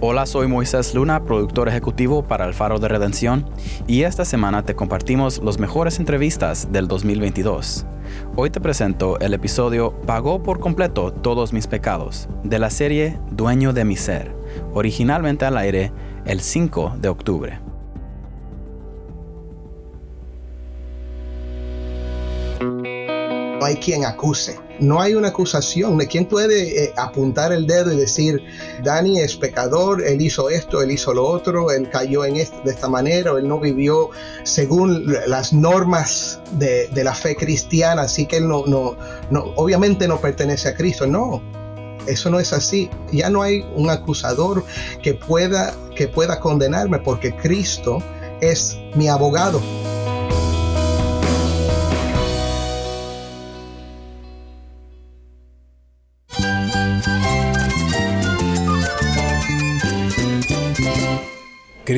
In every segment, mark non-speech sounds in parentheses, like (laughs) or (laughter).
Hola, soy Moisés Luna, productor ejecutivo para El Faro de Redención, y esta semana te compartimos las mejores entrevistas del 2022. Hoy te presento el episodio Pagó por completo todos mis pecados, de la serie Dueño de mi ser, originalmente al aire el 5 de octubre. no hay quien acuse. No hay una acusación. ¿De quién puede eh, apuntar el dedo y decir, Dani es pecador, él hizo esto, él hizo lo otro, él cayó en de esta manera, o él no vivió según las normas de, la fe cristiana, así que él no, no, obviamente no pertenece a Cristo. No, eso no es así. Ya no hay un acusador que pueda, que pueda condenarme porque Cristo es mi abogado.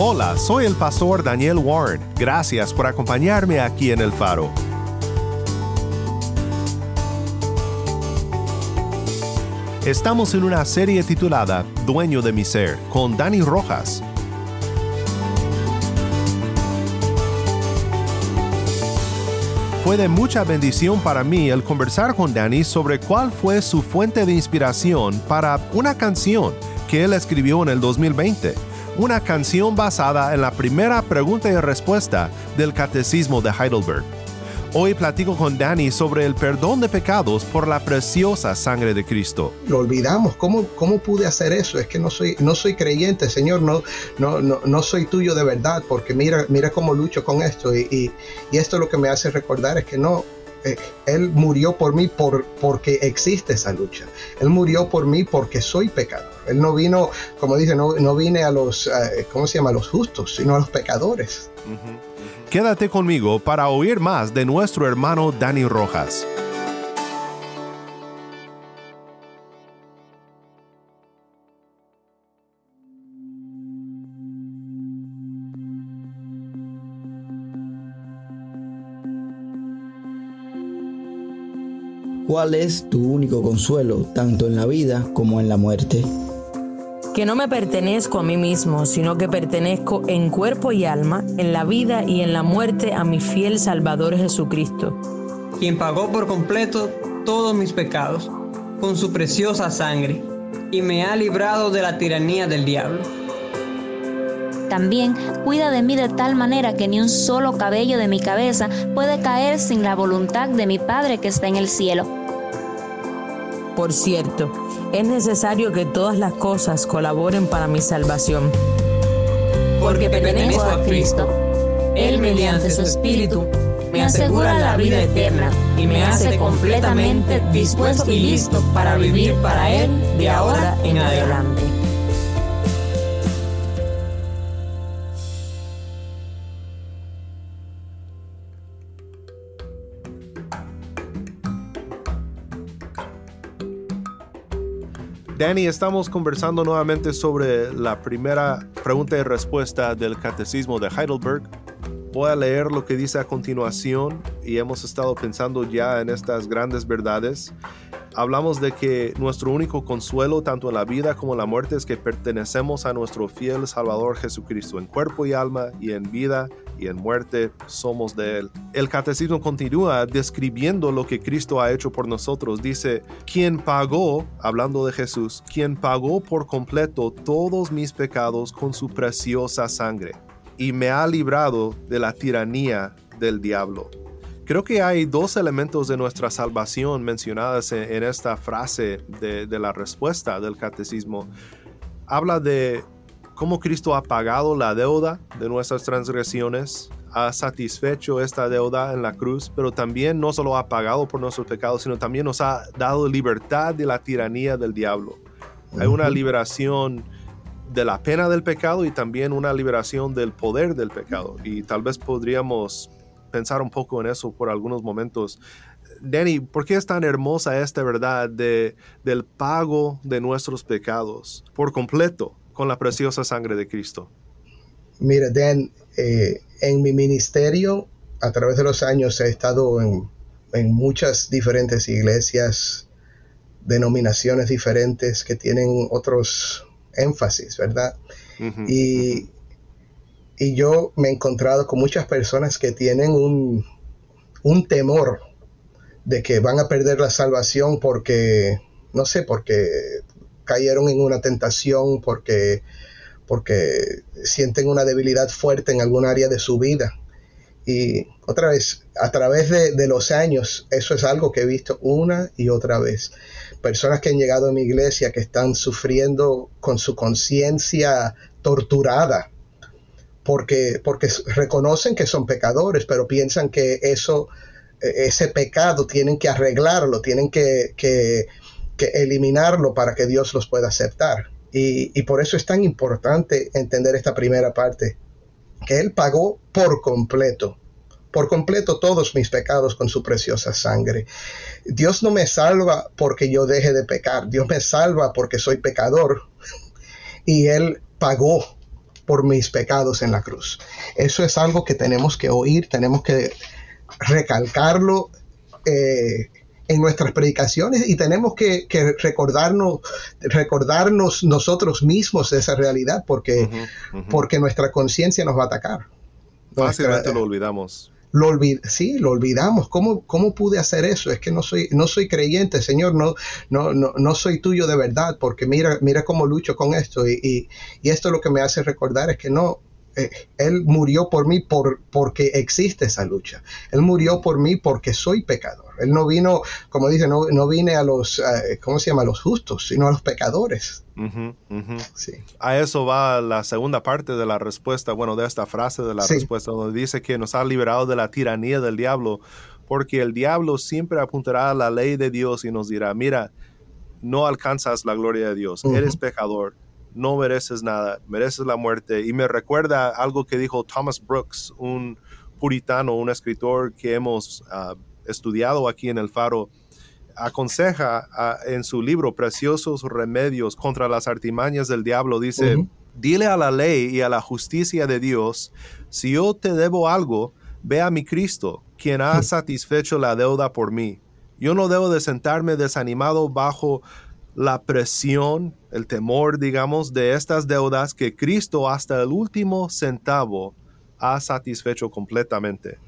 Hola, soy el pastor Daniel Warren. Gracias por acompañarme aquí en el faro. Estamos en una serie titulada Dueño de mi ser con Dani Rojas. Fue de mucha bendición para mí el conversar con Dani sobre cuál fue su fuente de inspiración para una canción que él escribió en el 2020 una canción basada en la primera pregunta y respuesta del Catecismo de Heidelberg. Hoy platico con Danny sobre el perdón de pecados por la preciosa sangre de Cristo. Lo olvidamos, ¿cómo, cómo pude hacer eso? Es que no soy, no soy creyente, Señor, no, no, no, soy tuyo de verdad, porque mira, mira cómo lucho con esto. Y, y esto lo que me hace recordar es que no, eh, él murió por mí por, porque existe esa lucha. Él murió por mí porque soy pecador. Él no vino, como dice, no, no vine a los, eh, ¿cómo se llama? A los justos, sino a los pecadores. Quédate conmigo para oír más de nuestro hermano Dani Rojas. ¿Cuál es tu único consuelo, tanto en la vida como en la muerte? Que no me pertenezco a mí mismo, sino que pertenezco en cuerpo y alma, en la vida y en la muerte a mi fiel Salvador Jesucristo. Quien pagó por completo todos mis pecados con su preciosa sangre y me ha librado de la tiranía del diablo. También cuida de mí de tal manera que ni un solo cabello de mi cabeza puede caer sin la voluntad de mi Padre que está en el cielo. Por cierto, es necesario que todas las cosas colaboren para mi salvación. Porque pertenezco a Cristo. Él mediante su Espíritu me asegura la vida eterna y me hace completamente dispuesto y listo para vivir para Él de ahora en adelante. Danny, estamos conversando nuevamente sobre la primera pregunta y respuesta del Catecismo de Heidelberg. Voy a leer lo que dice a continuación y hemos estado pensando ya en estas grandes verdades hablamos de que nuestro único consuelo, tanto en la vida como en la muerte, es que pertenecemos a nuestro fiel Salvador Jesucristo. En cuerpo y alma, y en vida y en muerte, somos de Él. El catecismo continúa describiendo lo que Cristo ha hecho por nosotros. Dice, quien pagó, hablando de Jesús, quien pagó por completo todos mis pecados con su preciosa sangre, y me ha librado de la tiranía del diablo. Creo que hay dos elementos de nuestra salvación mencionadas en, esta frase de, la respuesta del catecismo. Habla de cómo Cristo ha pagado la deuda de nuestras transgresiones, ha satisfecho esta deuda en la cruz, pero también no solo ha pagado por nuestros pecados, sino también nos ha dado libertad de la tiranía del diablo. Hay una liberación de la pena del pecado y también una liberación del poder del pecado. Y tal vez podríamos pensar un poco en eso por algunos momentos. Danny, ¿por qué es tan hermosa esta verdad de, del pago de nuestros pecados por completo con la preciosa sangre de Cristo? Mira, Dan, eh, en mi ministerio, a través de los años, he estado en, en muchas diferentes iglesias, denominaciones diferentes que tienen otros énfasis, ¿verdad? y, y, yo me he encontrado con muchas personas que tienen un, un temor de que van a perder la salvación porque, no sé, porque cayeron en una tentación, porque, porque sienten una debilidad fuerte en algún área de su vida. Y otra vez, a través de, de, los años, eso es algo que he visto una y otra vez. Personas que han llegado a mi iglesia que están sufriendo con su conciencia torturada, porque, porque reconocen que son pecadores, pero piensan que eso e-, ese pecado tienen que arreglarlo, tienen que, eliminarlo para que Dios los pueda aceptar. Y, por eso es tan importante entender esta primera parte, que Él pagó por completo, por completo todos mis pecados con su preciosa sangre. Dios no me salva porque yo deje de pecar, Dios me salva porque soy pecador (laughs) y Él pagó por mis pecados en la cruz. Eso es algo que tenemos que oír, tenemos que recalcarlo eh, en nuestras predicaciones y tenemos que, recordarnos, recordarnos nosotros mismos de esa realidad porque, porque nuestra conciencia nos va a atacar. Fácilmente lo olvidamos. Lo sí, lo olvidamos. ¿Cómo, ¿Cómo pude hacer eso? Es que no soy, no soy creyente, Señor, no, no, no, no soy tuyo de verdad, porque mira, mira cómo lucho con esto. Y, y esto lo que me hace recordar es que no, eh, él murió por mí por, porque existe esa lucha. Él murió por mí porque soy pecador. Él no vino, como dice, no, no vine a los, eh, ¿cómo se llama? A los justos, sino a los pecadores. Sí. A eso va la segunda parte de la respuesta, bueno, de esta frase de la respuesta, donde dice que nos ha liberado de la tiranía del diablo, porque el diablo siempre apuntará a la ley de Dios y nos dirá, mira, no alcanzas la gloria de Dios, eres pecador no mereces nada, mereces la muerte. Y me recuerda algo que dijo Thomas Brooks, un puritano, un escritor que hemos ah, estudiado aquí en el Faro. Aconseja ah, en su libro Preciosos Remedios contra las artimañas del diablo, dice, dile a la ley y a la justicia de Dios, si yo te debo algo, ve a mi Cristo, quien ha satisfecho la deuda por mí. Yo no debo de sentarme desanimado bajo la presión, el temor, digamos, de estas deudas que Cristo hasta el último centavo ha satisfecho completamente.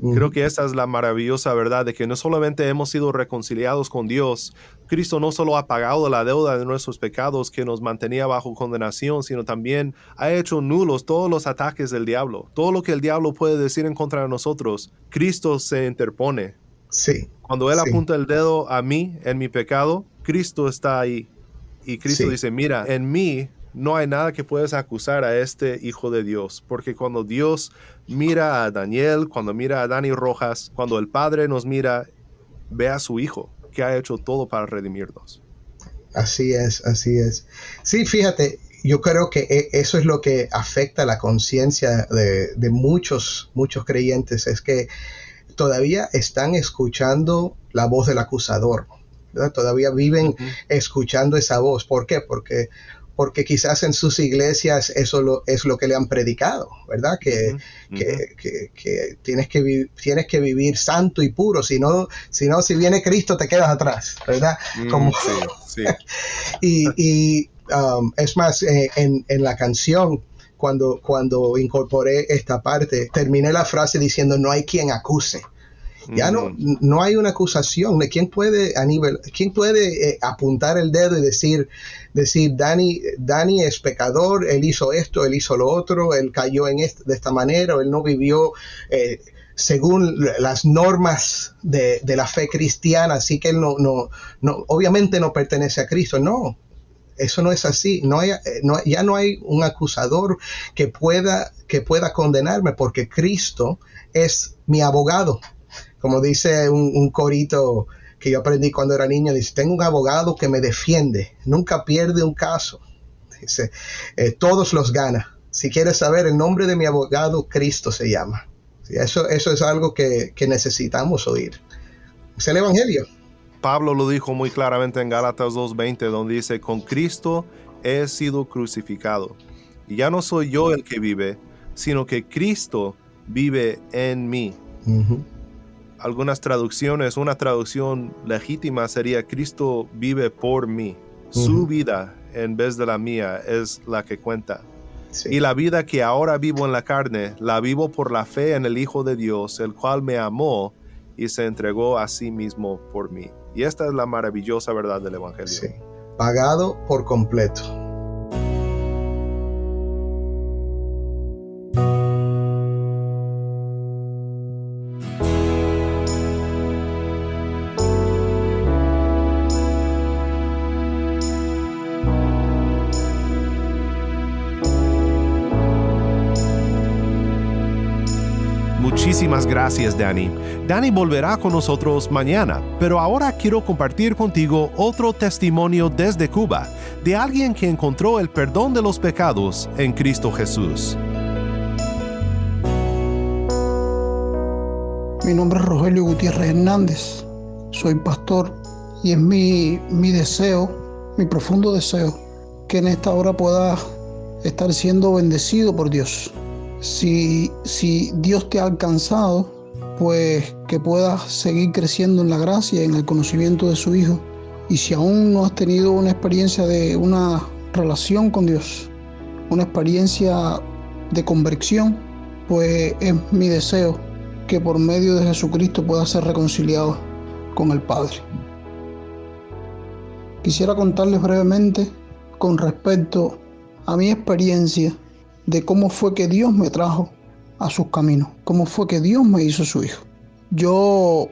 Creo que esa es la maravillosa verdad de que no solamente hemos sido reconciliados con Dios, Cristo no solo ha pagado la deuda de nuestros pecados que nos mantenía bajo condenación, sino también ha hecho nulos todos los ataques del diablo. Todo lo que el diablo puede decir en contra de nosotros, Cristo se interpone. Sí. Cuando Él apunta el dedo a mí en mi pecado, Cristo está ahí. Y Cristo dice, mira, en mí no hay nada que puedas acusar a este Hijo de Dios, porque cuando Dios mira a Daniel, cuando mira a Dani Rojas, cuando el Padre nos mira, ve a su Hijo, que ha hecho todo para redimirnos. Así es, así es. Sí, fíjate, yo creo que e, eso es lo que afecta la conciencia de, de, muchos, muchos creyentes, es que todavía están escuchando la voz del acusador. Todavía viven escuchando esa voz. ¿Por qué? Porque, porque quizás en sus iglesias eso lo, es lo que le han predicado, ¿verdad? Que, que, tienes, que tienes que vivir santo y puro, si no, si, no, si viene Cristo te quedas atrás, ¿verdad? Mm, Como, (laughs) y, y um, es más, eh, en, en la canción, cuando, cuando incorporé esta parte, terminé la frase diciendo no hay quien acuse. Ya no, no hay una acusación. ¿Quién puede, a nivel, quién puede eh, apuntar el dedo y decir, decir Dani, Dani es pecador, él hizo esto, él hizo lo otro, él cayó en de esta manera, él no vivió eh, según las normas de, de, la fe cristiana, así que él no, no, no, obviamente no pertenece a Cristo. No, Eso no es así. No hay, no, ya no hay un acusador que pueda, que pueda condenarme porque Cristo es mi abogado. Como dice un, un corito que yo aprendí cuando era niño, dice, tengo un abogado que me defiende, nunca pierde un caso. Dice, eh, todos los gana. Si quieres saber el nombre de mi abogado, Cristo se llama. Eso, eso es algo que, que necesitamos oír. Es el Evangelio. Pablo lo dijo muy claramente en Gálatas 2.20, donde dice, con Cristo he sido crucificado. Y ya no soy yo el que vive, sino que Cristo vive en mí. Algunas traducciones, una traducción legítima sería Cristo vive por mí. Su vida en vez de la mía es la que cuenta. Y la vida que ahora vivo en la carne, la vivo por la fe en el Hijo de Dios, el cual me amó y se entregó a sí mismo por mí. Y esta es la maravillosa verdad del Evangelio. Sí. Pagado por completo. Muchísimas gracias, Dani. Dani volverá con nosotros mañana, pero ahora quiero compartir contigo otro testimonio desde Cuba de alguien que encontró el perdón de los pecados en Cristo Jesús. Mi nombre es Rogelio Gutiérrez Hernández, soy pastor y es mi, mi deseo, mi profundo deseo, que en esta hora pueda estar siendo bendecido por Dios si, si Dios te ha alcanzado, pues que puedas seguir creciendo en la gracia en el conocimiento de su Hijo. Y si aún no has tenido una experiencia de una relación con Dios, una experiencia de conversión, pues es mi deseo que por medio de Jesucristo puedas ser reconciliado con el Padre. Quisiera contarles brevemente con respecto a mi experiencia de cómo fue que Dios me trajo a sus caminos, cómo fue que Dios me hizo su hijo. Yo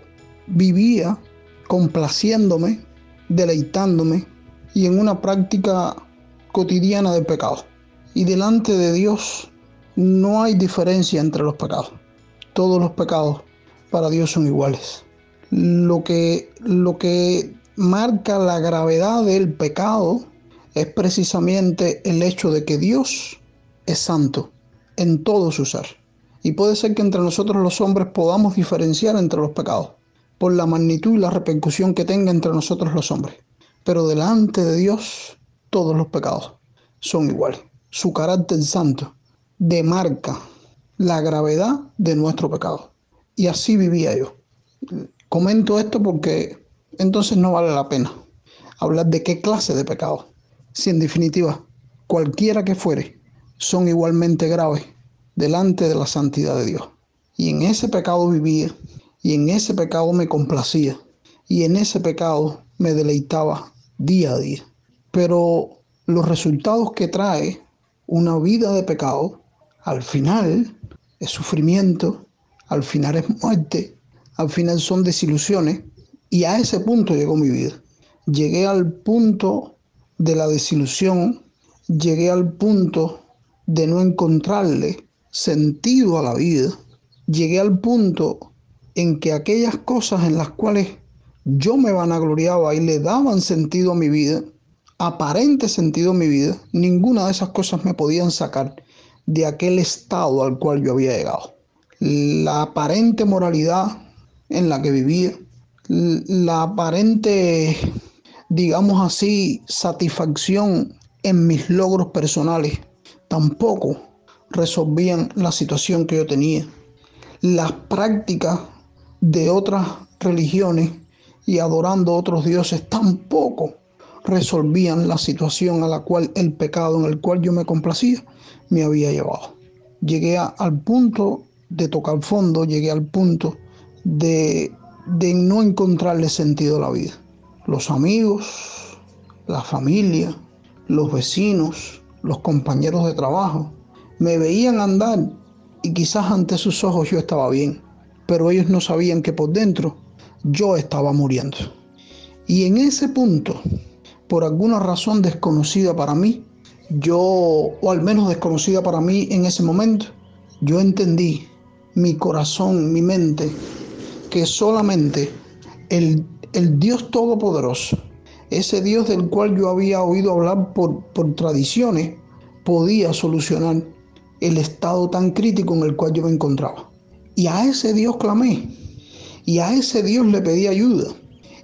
vivía complaciéndome, deleitándome y en una práctica cotidiana de pecado. Y delante de Dios no hay diferencia entre los pecados. Todos los pecados para Dios son iguales. Lo que, lo que marca la gravedad del pecado es precisamente el hecho de que Dios es santo en todo su ser. Y puede ser que entre nosotros los hombres podamos diferenciar entre los pecados por la magnitud y la repercusión que tenga entre nosotros los hombres. Pero delante de Dios todos los pecados son iguales. Su carácter santo demarca la gravedad de nuestro pecado. Y así vivía yo. Comento esto porque entonces no vale la pena hablar de qué clase de pecado. Si en definitiva, cualquiera que fuere, son igualmente graves delante de la santidad de Dios. Y en ese pecado vivía, y en ese pecado me complacía, y en ese pecado me deleitaba día a día. Pero los resultados que trae una vida de pecado, al final es sufrimiento, al final es muerte, al final son desilusiones, y a ese punto llegó mi vida. Llegué al punto de la desilusión, llegué al punto de no encontrarle sentido a la vida, llegué al punto en que aquellas cosas en las cuales yo me vanagloriaba y le daban sentido a mi vida, aparente sentido a mi vida, ninguna de esas cosas me podían sacar de aquel estado al cual yo había llegado. La aparente moralidad en la que vivía, la aparente, digamos así, satisfacción en mis logros personales, tampoco resolvían la situación que yo tenía. Las prácticas de otras religiones y adorando a otros dioses tampoco resolvían la situación a la cual el pecado en el cual yo me complacía me había llevado. Llegué al punto de tocar fondo, llegué al punto de, de no encontrarle sentido a la vida. Los amigos, la familia, los vecinos, los compañeros de trabajo, me veían andar y quizás ante sus ojos yo estaba bien, pero ellos no sabían que por dentro yo estaba muriendo. Y en ese punto, por alguna razón desconocida para mí, yo, o al menos desconocida para mí en ese momento, yo entendí mi corazón, mi mente, que solamente el, el Dios Todopoderoso, ese Dios del cual yo había oído hablar por, tradiciones, podía solucionar el estado tan crítico en el cual yo me encontraba. Y a ese Dios clamé. Y a ese Dios le pedí ayuda.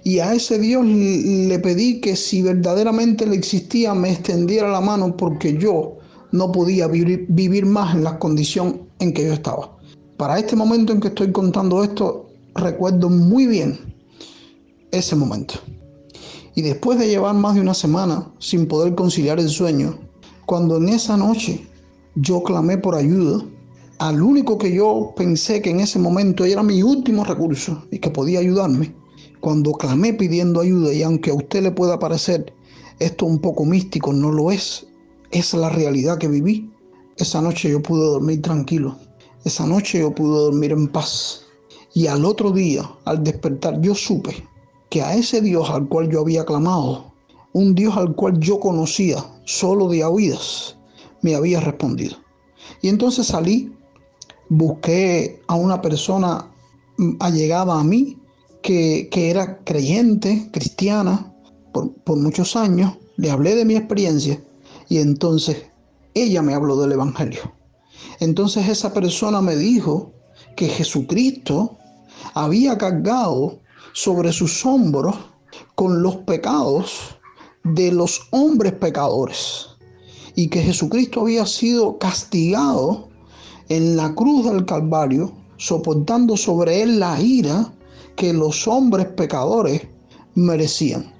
Y a ese Dios le pedí que si verdaderamente le existía me extendiera la mano porque yo no podía vivir más en la condición en que yo estaba. Para este momento en que estoy contando esto, recuerdo muy bien ese momento. Y después de llevar más de una semana sin poder conciliar el sueño, cuando en esa noche yo clamé por ayuda al único que yo pensé que en ese momento era mi último recurso y que podía ayudarme. Cuando clamé pidiendo ayuda, y aunque a usted le pueda parecer esto un poco místico, no lo es, es la realidad que viví. Esa noche yo pude dormir tranquilo. Esa noche yo pude dormir en paz. Y al otro día, al despertar, yo supe que a ese Dios al cual yo había clamado, un Dios al cual yo conocía solo de oídas, me había respondido. Y entonces salí, busqué a una persona allegada a mí, que, era creyente, cristiana, por, por muchos años, le hablé de mi experiencia y entonces ella me habló del Evangelio. Entonces esa persona me dijo que Jesucristo había cargado sobre sus hombros con los pecados de los hombres pecadores y que Jesucristo había sido castigado en la cruz del Calvario, soportando sobre él la ira que los hombres pecadores merecían.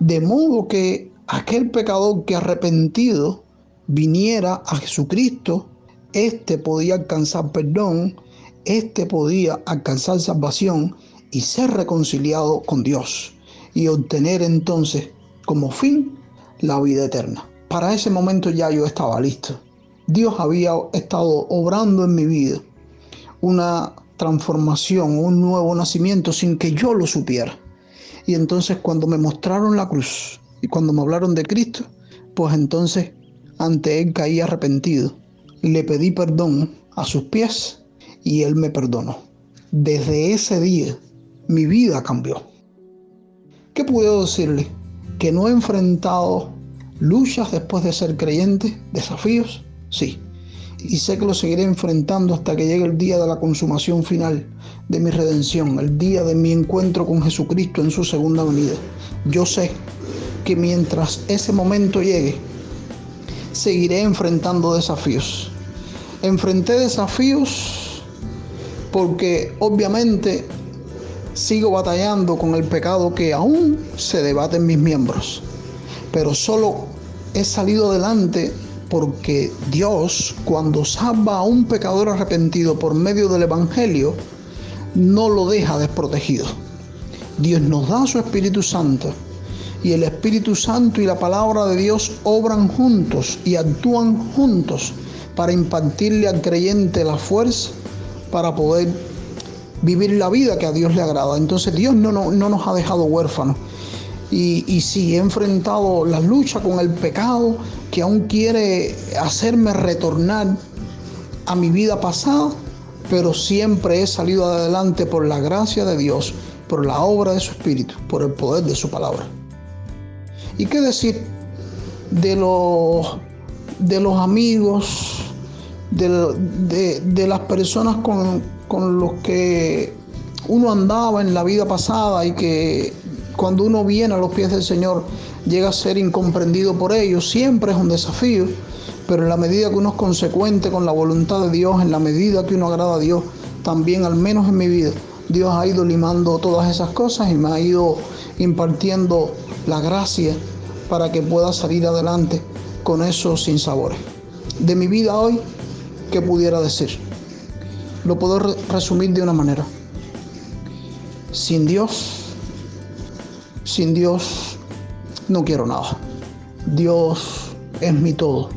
De modo que aquel pecador que arrepentido viniera a Jesucristo, éste podía alcanzar perdón, éste podía alcanzar salvación y ser reconciliado con Dios y obtener entonces como fin la vida eterna. Para ese momento ya yo estaba listo. Dios había estado obrando en mi vida una transformación, un nuevo nacimiento sin que yo lo supiera. Y entonces cuando me mostraron la cruz y cuando me hablaron de Cristo, pues entonces ante Él caí arrepentido. Le pedí perdón a sus pies y Él me perdonó. Desde ese día mi vida cambió. ¿Qué puedo decirle? Que no he enfrentado luchas después de ser creyente, desafíos, sí. Y sé que lo seguiré enfrentando hasta que llegue el día de la consumación final de mi redención, el día de mi encuentro con Jesucristo en su segunda venida. Yo sé que mientras ese momento llegue, seguiré enfrentando desafíos. Enfrenté desafíos porque obviamente sigo batallando con el pecado que aún se debate en mis miembros. Pero solo he salido adelante porque Dios, cuando salva a un pecador arrepentido por medio del Evangelio, no lo deja desprotegido. Dios nos da su Espíritu Santo y el Espíritu Santo y la palabra de Dios obran juntos y actúan juntos para impartirle al creyente la fuerza para poder vivir la vida que a Dios le agrada. Entonces Dios no, no, no nos ha dejado huérfanos. Y, y sí, he enfrentado la lucha con el pecado que aún quiere hacerme retornar a mi vida pasada, pero siempre he salido adelante por la gracia de Dios, por la obra de su Espíritu, por el poder de su palabra. ¿Y qué decir de los, de los amigos, de, de las personas con, con los que uno andaba en la vida pasada y que cuando uno viene a los pies del Señor llega a ser incomprendido por ellos, siempre es un desafío, pero en la medida que uno es consecuente con la voluntad de Dios, en la medida que uno agrada a Dios, también al menos en mi vida, Dios ha ido limando todas esas cosas y me ha ido impartiendo la gracia para que pueda salir adelante con esos sinsabores. De mi vida hoy, ¿qué pudiera decir? Lo puedo resumir de una manera. Sin Dios, sin Dios no quiero nada. Dios es mi todo.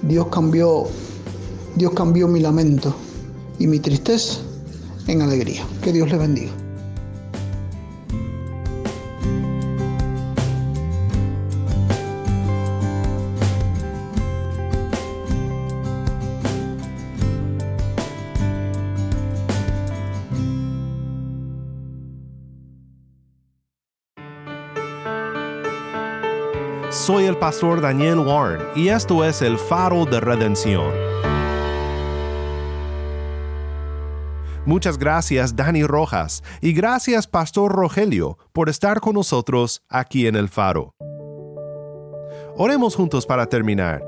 Dios cambió, Dios cambió mi lamento y mi tristeza en alegría. Que Dios le bendiga. Pastor Daniel Warren y esto es el faro de redención. Muchas gracias Dani Rojas y gracias Pastor Rogelio por estar con nosotros aquí en el faro. Oremos juntos para terminar.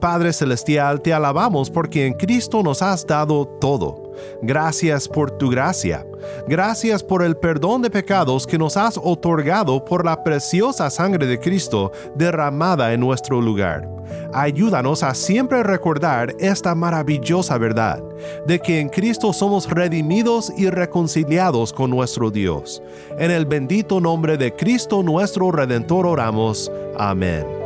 Padre Celestial, te alabamos porque en Cristo nos has dado todo. Gracias por tu gracia. Gracias por el perdón de pecados que nos has otorgado por la preciosa sangre de Cristo derramada en nuestro lugar. Ayúdanos a siempre recordar esta maravillosa verdad, de que en Cristo somos redimidos y reconciliados con nuestro Dios. En el bendito nombre de Cristo nuestro Redentor oramos. Amén.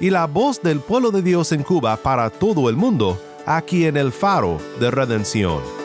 y la voz del pueblo de Dios en Cuba para todo el mundo, aquí en el faro de redención.